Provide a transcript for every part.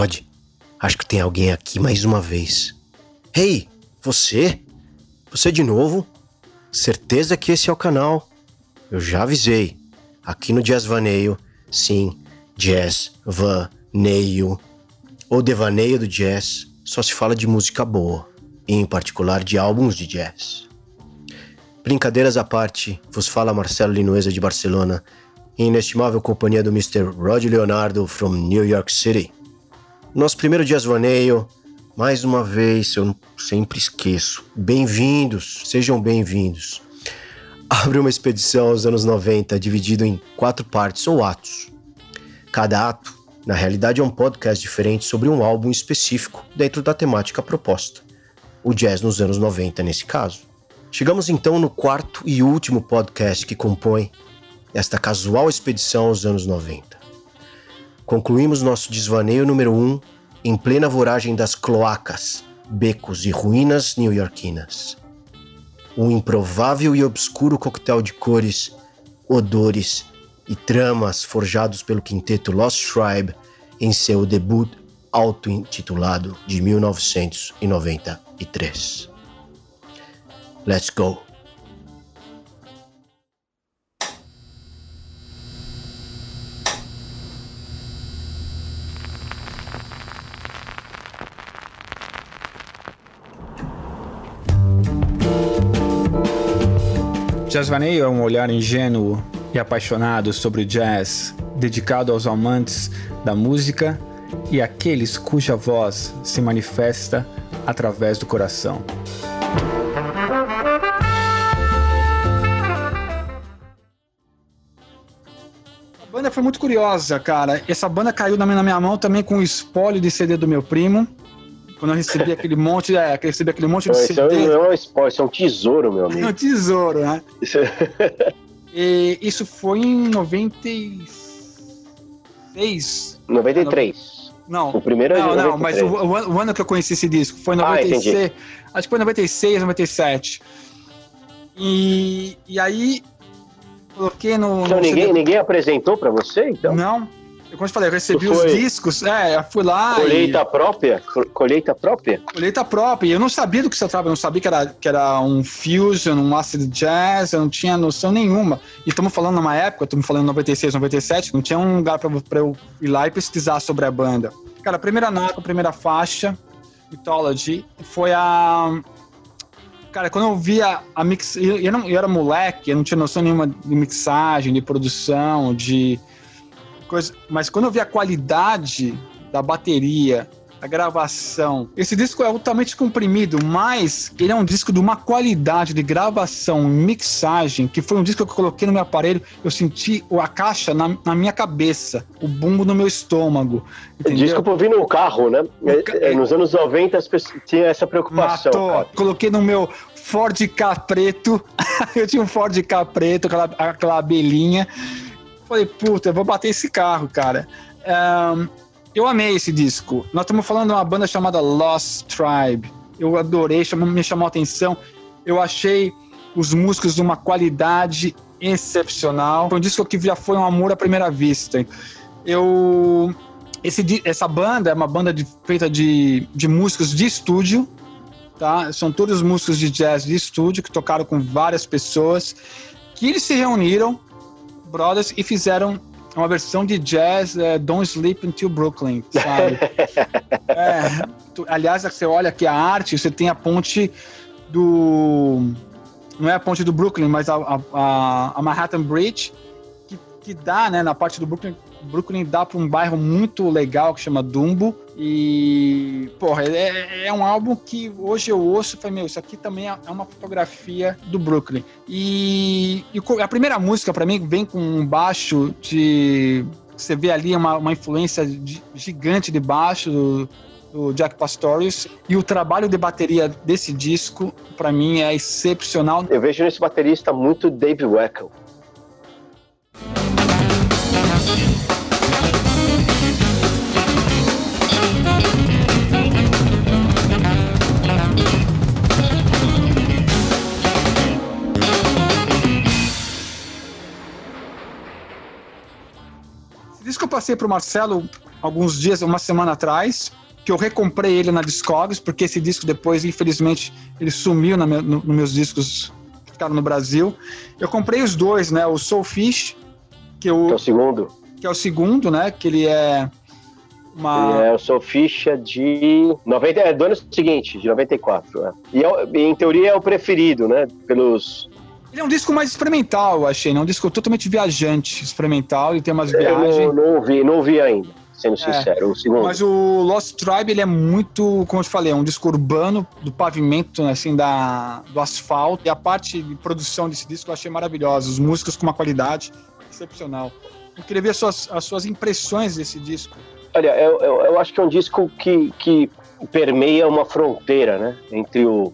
Rod, acho que tem alguém aqui mais uma vez. Hey, você? Você de novo? Certeza que esse é o canal. Eu já avisei. Aqui no Jazz Vaneio, sim, Jazz Vaneio. Ou devaneio do jazz, só se fala de música boa, e em particular de álbuns de jazz. Brincadeiras à parte, vos fala Marcelo Linueza de Barcelona, em inestimável companhia do Mr. Rod Leonardo from New York City. Nosso primeiro Jazz Vaneio, mais uma vez, eu sempre esqueço. Bem-vindos, sejam bem-vindos. Abre uma expedição aos anos 90, dividido em quatro partes ou atos. Cada ato na realidade, é um podcast diferente sobre um álbum específico dentro da temática proposta. O jazz nos anos 90, nesse caso. Chegamos então no quarto e último podcast que compõe esta casual expedição aos anos 90. Concluímos nosso desvaneio número 1 um, em plena voragem das cloacas, becos e ruínas neo-iorquinas. Um improvável e obscuro coquetel de cores, odores e tramas forjados pelo quinteto Lost Tribe em seu debut auto-intitulado de 1993. Let's go! Jazzvaneio é um olhar ingênuo e apaixonado sobre o jazz, dedicado aos amantes da música e aqueles cuja voz se manifesta através do coração. A banda foi muito curiosa, cara. Essa banda caiu na minha mão também com o espólio de CD do meu primo. Quando eu recebi aquele monte, é, recebi aquele monte de CD. Isso não é um spoiler, isso é um tesouro, meu amigo. É um tesouro, né? Isso, é... e isso foi em 96. 93. Não. O primeiro é Não, não, mas o, o, ano que eu conheci esse disco foi em 96. Ah, acho que foi 96, 97. E, e aí coloquei no. Então no ninguém, CD... ninguém apresentou para você, então? Não. Como eu falei, eu recebi os discos, é, eu fui lá. Colheita e... própria? Colheita própria? Colheita própria. E eu não sabia do que se tratava, eu não sabia que era, que era um fusion, um acid jazz, eu não tinha noção nenhuma. E estamos falando numa época, estamos falando 96, 97, não tinha um lugar para eu ir lá e pesquisar sobre a banda. Cara, a primeira nota, a primeira faixa, Mythology, foi a. Cara, quando eu via a mix. Eu, não, eu era moleque, eu não tinha noção nenhuma de mixagem, de produção, de coisa. Mas quando eu vi a qualidade da bateria, a gravação. Esse disco é altamente comprimido, mas ele é um disco de uma qualidade de gravação e mixagem, que foi um disco que eu coloquei no meu aparelho, eu senti a caixa na, na minha cabeça, o bumbo no meu estômago. Entendeu? Disco pra ouvir no carro, né? É, nos anos 90 as pessoas tinham essa preocupação. Matou. Coloquei no meu Ford K preto, eu tinha um Ford K preto, aquela, aquela abelhinha. Falei, puta, eu vou bater esse carro, cara. Um, eu amei esse disco. Nós estamos falando de uma banda chamada Lost Tribe. Eu adorei, chamou, me chamou a atenção. Eu achei os músicos de uma qualidade excepcional. Foi um disco que já foi um amor à primeira vista. Eu esse, essa banda é uma banda de, feita de, de músicos de estúdio, tá? São todos músicos de jazz de estúdio que tocaram com várias pessoas, que eles se reuniram brothers e fizeram uma versão de jazz é, Don't Sleep Until Brooklyn, sabe? é, tu, aliás, você olha aqui a arte, você tem a ponte do... Não é a ponte do Brooklyn, mas a, a, a Manhattan Bridge, que, que dá, né, na parte do Brooklyn, Brooklyn dá para um bairro muito legal que chama Dumbo. E, porra, é, é um álbum que hoje eu ouço e falei, meu, isso aqui também é, é uma fotografia do Brooklyn. E, e a primeira música, para mim, vem com um baixo de. Você vê ali uma, uma influência gigante de baixo do, do Jack Pastorius. E o trabalho de bateria desse disco, para mim, é excepcional. Eu vejo nesse baterista muito Dave Weckl. Disco eu passei pro Marcelo alguns dias, uma semana atrás, que eu recomprei ele na Discogs, porque esse disco depois, infelizmente, ele sumiu nos no, no meus discos que ficaram no Brasil. Eu comprei os dois, né? O Soulfish, que, eu, que é o segundo. Que é o segundo, né? Que ele é uma... É, o Soulfish é de 90, é do ano seguinte, de 94. É. E é, em teoria é o preferido, né? Pelos ele é um disco mais experimental, eu achei, né? Um disco totalmente viajante, experimental, ele tem umas viagens. Eu não, não ouvi, não ouvi ainda, sendo é, sincero. Mas o Lost Tribe, ele é muito, como eu te falei, é um disco urbano, do pavimento, né, assim, da, do asfalto. E a parte de produção desse disco eu achei maravilhosa. Os músicos com uma qualidade excepcional. Eu queria ver as suas, as suas impressões desse disco. Olha, eu, eu, eu acho que é um disco que, que permeia uma fronteira, né? Entre o,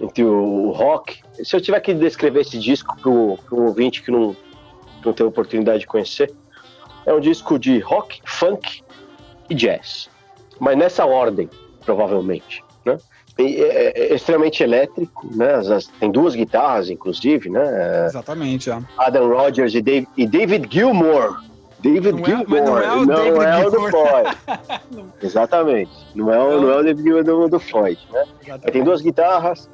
entre o rock. Se eu tiver que descrever esse disco para o ouvinte que não, não tem oportunidade de conhecer, é um disco de rock, funk e jazz. Mas nessa ordem, provavelmente. Né? É, é, é extremamente elétrico, né? As, as, tem duas guitarras, inclusive, né? Exatamente, é. Adam Rogers e Dave, e David Gilmour David não Gilmour, é, não é o, não é o do Floyd. Exatamente. Não é, o, não. é o David Gilmour do, do Floyd, né? Tem duas guitarras,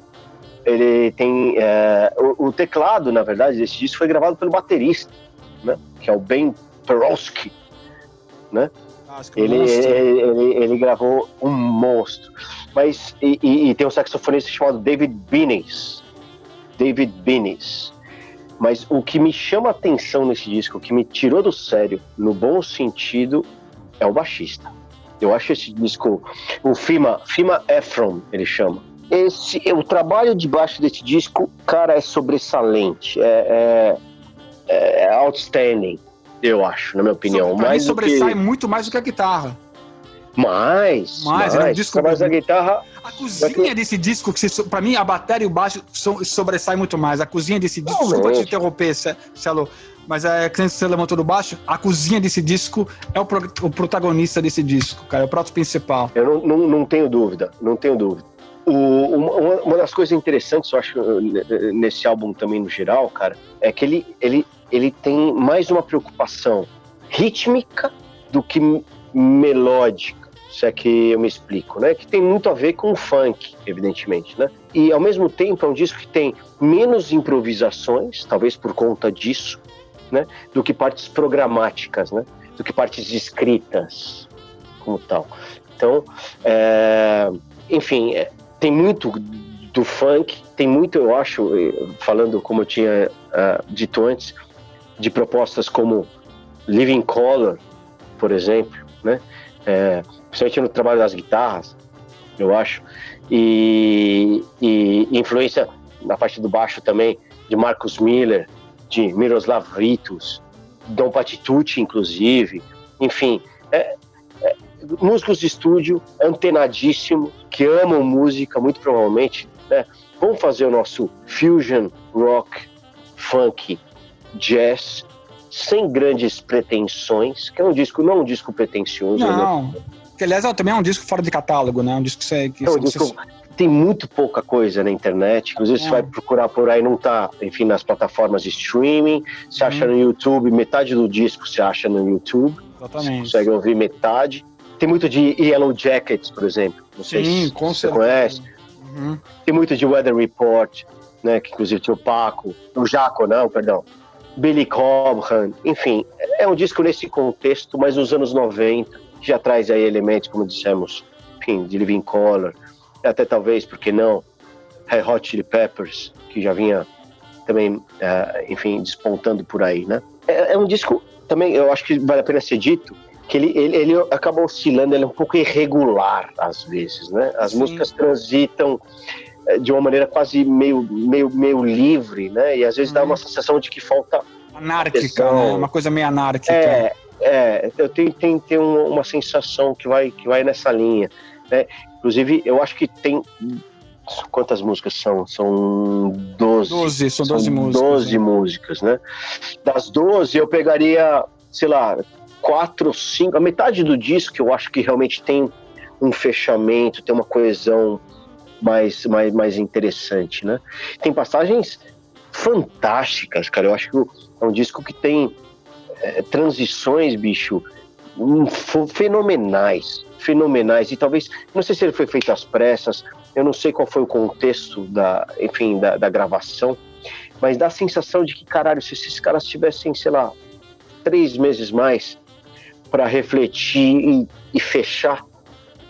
ele tem é, o, o, teclado, na verdade, desse disco foi gravado pelo baterista, né? Que é o Ben Perowski, né? Ah, ele, ele, ele, ele, gravou um monstro. Mas e, e, e tem um saxofonista chamado David Binnis. David Binnis. Mas o que me chama a atenção nesse disco, o que me tirou do sério, no bom sentido, é o baixista. Eu acho esse disco, o Fima, Fima Efron, ele chama esse, o trabalho de baixo desse disco, cara, é sobressalente, é, é, é outstanding, eu acho, na minha opinião. Pra mais mim sobressai que... muito mais do que a guitarra. Mais, mais, é um disco mais a guitarra. A cozinha desse disco, que para mim a bateria e o baixo sobressai muito mais. A cozinha desse disco, Realmente. desculpa te interromper, Celo, mas é que você levantou do baixo, a cozinha desse disco é o, pro, o protagonista desse disco, cara, é o prato principal. Eu não, não, não tenho dúvida, não tenho dúvida. O, uma, uma, das coisas interessantes, eu acho, nesse álbum também no geral, cara, é que ele, ele, ele tem mais uma preocupação rítmica do que melódica, se é que eu me explico, né? Que tem muito a ver com o funk, evidentemente, né? E ao mesmo tempo é um disco que tem menos improvisações, talvez por conta disso, né? Do que partes programáticas, né? Do que partes escritas, como tal. Então, é, enfim, é, tem muito do funk, tem muito, eu acho, falando como eu tinha uh, dito antes, de propostas como Living Color, por exemplo, né? É, principalmente no trabalho das guitarras, eu acho, e, e influência na parte do baixo também de Marcus Miller, de Miroslav Ritus, Dom Patitucci, inclusive, enfim, é, músicos de estúdio antenadíssimo, que amam música, muito provavelmente, né? Vamos fazer o nosso fusion rock, funk, jazz, sem grandes pretensões, que é um disco, não é um disco pretensioso. Né? Não, né? que aliás é, também é um disco fora de catálogo, né? Um disco que você... Que é um disco... Você... Tem muito pouca coisa na internet, inclusive é. você vai procurar por aí, não tá, enfim, nas plataformas de streaming, você uhum. acha no YouTube, metade do disco você acha no YouTube, Exatamente. você consegue ouvir metade, tem muito de Yellow Jackets, por exemplo. Não sei Sim, se você certeza. conhece. Uhum. Tem muito de Weather Report, né? Que inclusive tinha o Paco, o Jaco, não, perdão. Billy Cobham, enfim, é um disco nesse contexto, mas nos anos 90, que já traz aí elementos, como dissemos, enfim, de Living Color, até talvez, porque não, Red Hot Chili Peppers, que já vinha também, uh, enfim, despontando por aí, né? É, é, um disco, também, eu acho que vale a pena ser dito, que ele, ele, ele acaba oscilando, ele é um pouco irregular às vezes, né? As Sim. músicas transitam eh, de uma maneira quase meio, meio, meio livre, né? E às vezes hum. dá uma uhum. sensação de que falta anárquica, né? uma coisa meio anárquica. É, é eu tenho, tenho, tenho uma sensação que vai, que vai nessa linha, né? Inclusive, eu acho que tem quantas músicas são? São 12. 12, são 12 são músicas. 12 né? músicas, né? Das 12 eu pegaria, sei lá, quatro, cinco, a metade do disco eu acho que realmente tem um fechamento, tem uma coesão mais, mais, mais interessante, né? Tem passagens fantásticas, cara. Eu acho que é um disco que tem é, transições, bicho, hum, fenomenais, fenomenais. E talvez, não sei se ele foi feito às pressas, eu não sei qual foi o contexto da, enfim, da, da gravação, mas dá a sensação de que, caralho, se esses caras tivessem, sei lá, três meses mais para refletir e, e fechar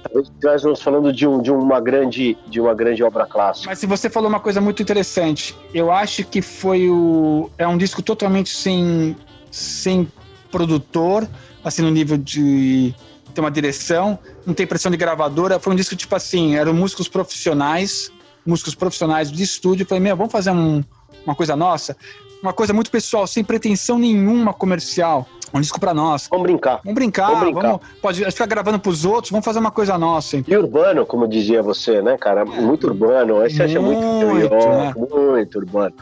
talvez estivéssemos falando de, um, de, uma grande, de uma grande obra clássica. Mas se você falou uma coisa muito interessante, eu acho que foi o. É um disco totalmente sem, sem produtor, assim, no nível de ter uma direção, não tem pressão de gravadora. Foi um disco tipo assim, eram músicos profissionais, músicos profissionais de estúdio. Eu falei, meu, vamos fazer um, uma coisa nossa? Uma coisa muito pessoal, sem pretensão nenhuma comercial. Um disco pra nós. Vamos brincar. Vamos brincar, vamos, brincar. vamos pode ficar gravando pros outros, vamos fazer uma coisa nossa. Hein? E urbano, como dizia você, né, cara? É. Muito urbano. Esse muito, acha muito, né? muito urbano.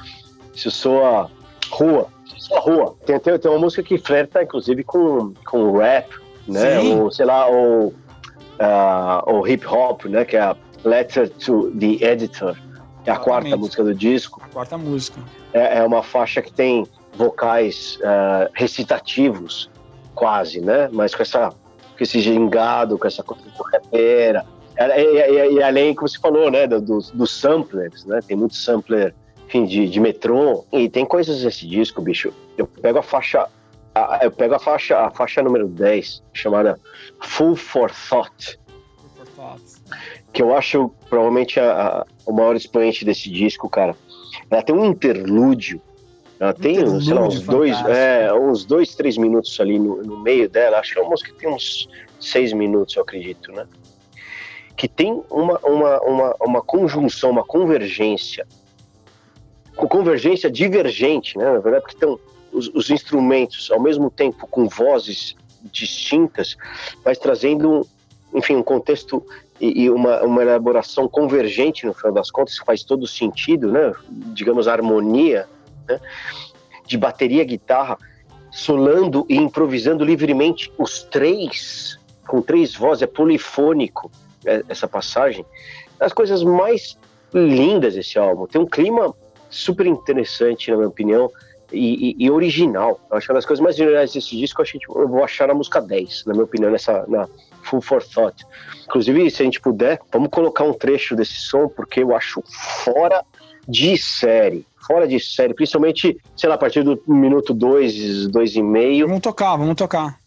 Se soa rua, só rua. Tem, tem, tem uma música que flerta, inclusive, com, com rap, né? Sim. Ou, sei lá, o, uh, o hip hop, né? Que é a Letter to the Editor, é a quarta música do disco. A quarta música. É, é uma faixa que tem vocais uh, recitativos, quase, né? Mas com, essa, com esse gingado, com essa coisa correteira. E, e, e, além, como você falou, né? Dos do samplers, né? Tem muito sampler, enfim, de, de metrô. E tem coisas nesse disco, bicho. Eu pego a faixa eu pego a faixa, a faixa número 10, chamada Full for Thought. Que eu acho provavelmente a, a, o maior expoente desse disco, cara. Ela tem um interlúdio ela tem, sei lá, uns dois, é, uns dois, três minutos ali no, no, meio dela. Acho que é uma música que tem uns seis minutos, eu acredito, né? Que tem uma, uma, uma, uma conjunção, uma convergência. Com convergência divergente, né? Na verdade, porque estão os, os instrumentos, ao mesmo tempo com vozes distintas, mas trazendo, enfim, um contexto e, e uma, uma elaboração convergente, no final das contas, que faz todo sentido, né? Digamos, a harmonia né? de bateria, guitarra, solando e improvisando livremente os três, com três vozes, é polifônico é, essa passagem. As coisas mais lindas desse álbum. Tem um clima super interessante, na minha opinião, e, e, e original. Eu acho que uma das coisas mais originais desse disco, eu, tipo, eu vou achar na música 10, na minha opinião, nessa, na Full for Thought. Inclusive, se a gente puder, vamos colocar um trecho desse som, porque eu acho fora de série fora de série, principalmente, sei lá, a partir do minuto 2, 2 e meio. Vamos tocar, vamos tocar.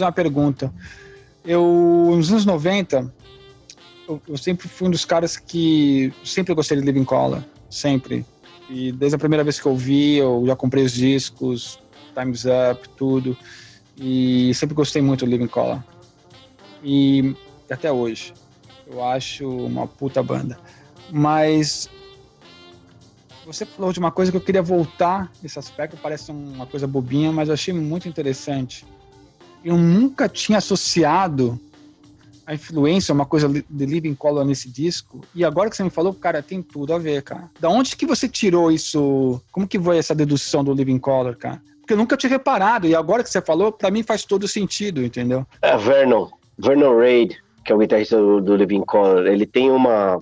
Fazer uma pergunta. Eu, nos anos 90, eu, eu, sempre fui um dos caras que sempre gostei de Living Color, sempre. E desde a primeira vez que eu vi, eu já comprei os discos, Times Up, tudo. E sempre gostei muito do Living Color. E até hoje. Eu acho uma puta banda. Mas você falou de uma coisa que eu queria voltar nesse aspecto, parece uma coisa bobinha, mas eu achei muito interessante. Eu nunca tinha associado a influência, uma coisa de Living Color nesse disco. E agora que você me falou, cara, tem tudo a ver, cara. Da onde que você tirou isso? Como que foi essa dedução do Living Color, cara? Porque eu nunca tinha reparado. E agora que você falou, para mim faz todo sentido, entendeu? É, Vernon. Vernon Reid, que é o guitarrista do, do Living Color, ele tem uma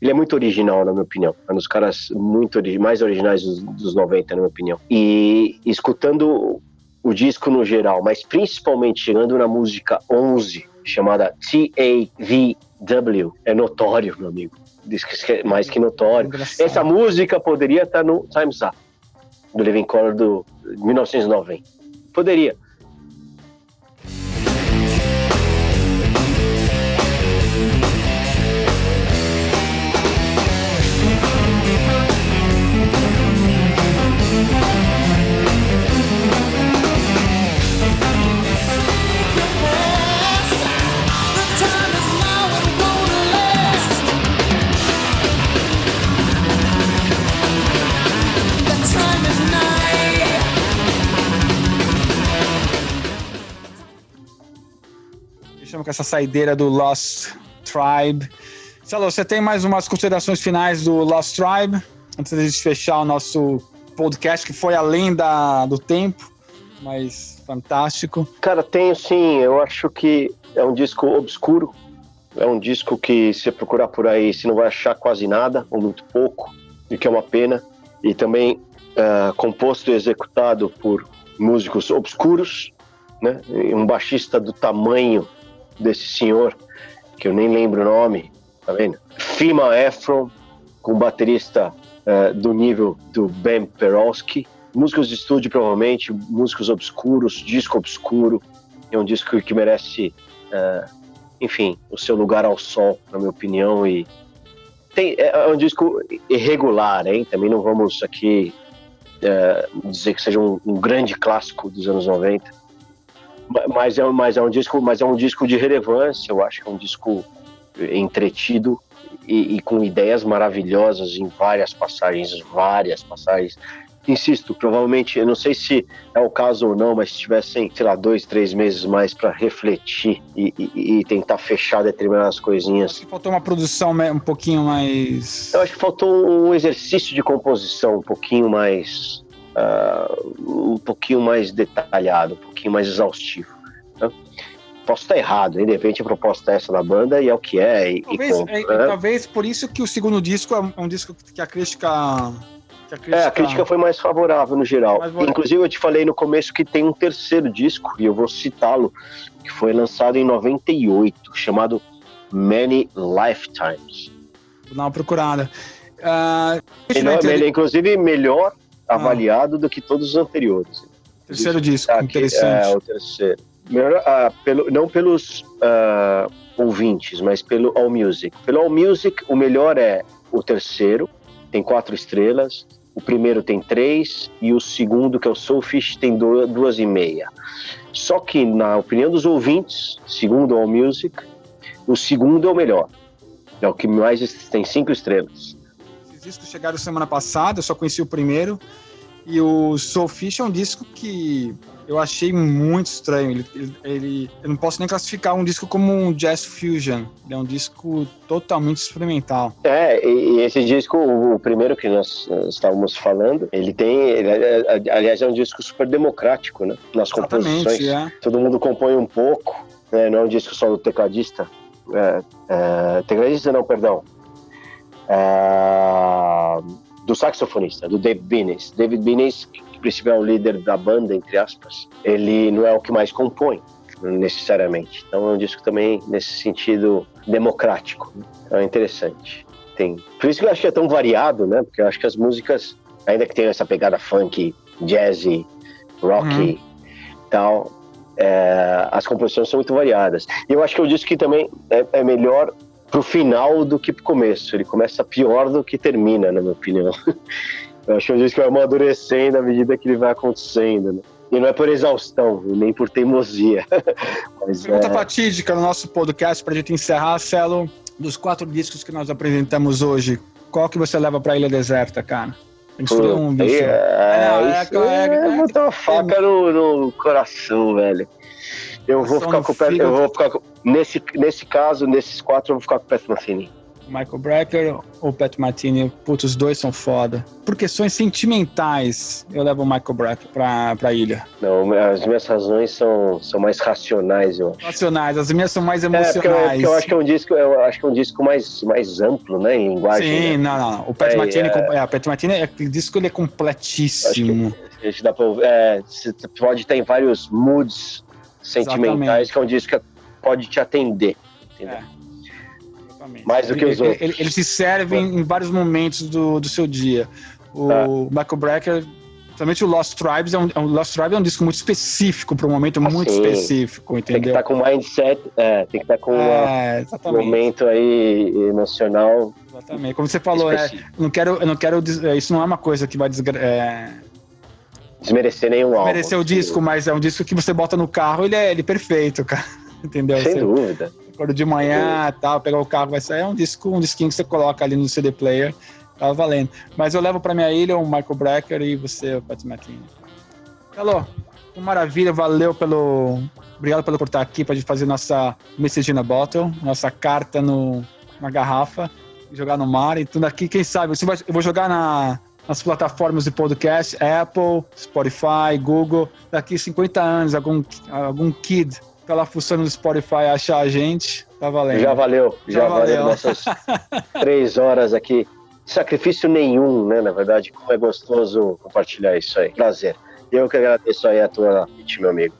ele é muito original, na minha opinião. É um dos caras muito mais originais dos, dos 90, na minha opinião. E escutando o disco no geral, mas principalmente chegando na música 11, chamada TAVW. É notório, meu amigo. Diz que é mais que notório. Engraçado. Essa música poderia estar no Time's Up, do Living Color do 1990. Poderia. Chama com essa saideira do Lost Tribe. Salo, você tem mais umas considerações finais do Lost Tribe? Antes de fechar o nosso podcast que foi além da, do tempo, mas fantástico. Cara, tenho sim. Eu acho que é um disco obscuro. É um disco que, se procurar por aí, você não vai achar quase nada, ou muito pouco, e que é uma pena. E também uh, composto e executado por músicos obscuros, né? Um baixista do tamanho desse senhor, que eu nem lembro o nome, tá vendo? Fima Efron, com baterista uh, do nível do Ben Perowski. Músicos de estúdio, provavelmente, músicos obscuros, disco obscuro. É um disco que merece, uh, enfim, o seu lugar ao sol, na minha opinião. E tem, é, é um disco irregular, hein? Também não vamos aqui uh, dizer que seja um, um grande clássico dos anos 90 mas é, mas é um disco mas é um disco de relevância eu acho que é um disco entretido e, e, com ideias maravilhosas em várias passagens, várias passagens. Insisto, provavelmente, eu não sei se é o caso ou não, mas se tivessem, sei lá, dois, três meses mais para refletir e, e, e, tentar fechar determinadas coisinhas. Acho que faltou uma produção um pouquinho mais. Eu acho que faltou um exercício de composição um pouquinho mais. Uh, um pouquinho mais detalhado, um pouquinho mais exaustivo. Né? posso estar errado, hein? de repente a proposta é essa da banda e é o que é. E, talvez, e é, né? talvez por isso que o segundo disco é um disco que a crítica. Que a crítica... É, a crítica foi mais favorável no geral. Inclusive, eu te falei no começo que tem um terceiro disco, e eu vou citá-lo, que foi lançado em 98, chamado Many Lifetimes. Vou dar uma procurada. Uh, ele, é, ele é, inclusive, melhor ah. avaliado do que todos os anteriores. Terceiro disco, tá interessante. É, o terceiro melhor, uh, pelo, não pelos uh, ouvintes, mas pelo All Music. Pelo All Music, o melhor é o terceiro, tem quatro estrelas. O primeiro tem três e o segundo, que é o Soulfish, tem duas e meia. Só que, na opinião dos ouvintes, segundo All Music, o segundo é o melhor. É o que mais tem cinco estrelas. Esses discos chegaram semana passada, eu só conheci o primeiro. E o Soulfish é um disco que eu achei muito estranho. Ele, ele, ele, eu não posso nem classificar um disco como um jazz fusion. Ele é um disco totalmente experimental. É, e, e esse disco, o, o, primeiro que nós estávamos falando, ele tem, ele, é, é, aliás, é um disco super democrático, né? Nas composições. É. Todo mundo compõe um pouco, né? Não é um disco só do tecladista. É, é, tecladista não, perdão. É, do saxofonista, do David Binnis. David Binnis princípio é o líder da banda, entre aspas, ele não é o que mais compõe, necessariamente. Então é um disco também, nesse sentido, democrático. Então é interessante. Tem. Por isso que eu acho que é tão variado, né? Porque eu acho que as músicas, ainda que tenham essa pegada funk, jazzy, rock uhum. tal, é, as composições são muito variadas. E eu acho que é um disco que também é, é melhor pro final do que pro começo. Ele começa pior do que termina, na minha opinião. Eu acho que é um disco que vai amadurecendo à medida que ele vai acontecendo, né? E não é por exaustão, nem por teimosia. Mas Pergunta é... fatídica no nosso podcast para a gente encerrar, Celo, dos quatro discos que nós apresentamos hoje, qual que você leva para Ilha Deserta, cara? Tem que escolher um, bicho. É, é, é, é, é, botar uma faca no, no coração, velho. Eu vou ficar com o pé, eu vou ficar com, nesse, nesse caso, nesses quatro, eu vou ficar com o pé Mancini. Michael Brecker ou Pat Martini, putz, os dois são foda. Por questões sentimentais, eu levo o Michael Brecker pra, pra ilha. Não, as minhas razões são, são mais racionais, eu acho. Racionais, as minhas são mais emocionais. É, porque eu, porque eu, acho que é um disco, eu acho que é um disco mais, mais amplo, né, em linguagem. Sim, né? não, não. O Pat é, Martini, é, é, o Pat Martini, é, aquele disco ele é completíssimo. a gente dá pra, é, pode ter em vários moods sentimentais, Exatamente. que é um disco que pode te atender, entendeu? É. Exatamente. Mais do que os outros. Ele, ele se serve em, em, vários momentos do, do seu dia. O tá. Michael Brecker, principalmente o Lost Tribes, é um, o Lost Tribes é um disco muito específico, para um momento ah, muito sim. específico, entendeu? Tem que estar tá com mindset, é, tem que estar tá com é, um momento aí emocional. Exatamente. Como você falou, é, não quero, não quero, é, isso não é uma coisa que vai desgra é, desmerecer nenhum álbum. Desmerecer o disco, mas é um disco que você bota no carro, ele é, ele é perfeito, cara. Entendeu? Sem você, dúvida. Acordo de manhã, tal, pegar o carro, vai sair. É um disco, um disquinho que você coloca ali no CD player. Tava valendo. Mas eu levo para minha ilha o Michael Brecker e você, o Pat McKinney. Alô, maravilha, valeu pelo. Obrigado pelo por estar aqui para fazer nossa message na bottle, nossa carta no, na garrafa, jogar no mar e tudo aqui. Quem sabe? Você vai, eu vou jogar na, nas plataformas de podcast, Apple, Spotify, Google. Daqui 50 anos, algum, algum kid tá lá funcionando no Spotify achar a gente, tá valendo. Já valeu, já, já valeu nossas três horas aqui. Sacrifício nenhum, né? Na verdade, como é gostoso compartilhar isso aí. Prazer. Eu que agradeço aí a tua noite, meu amigo.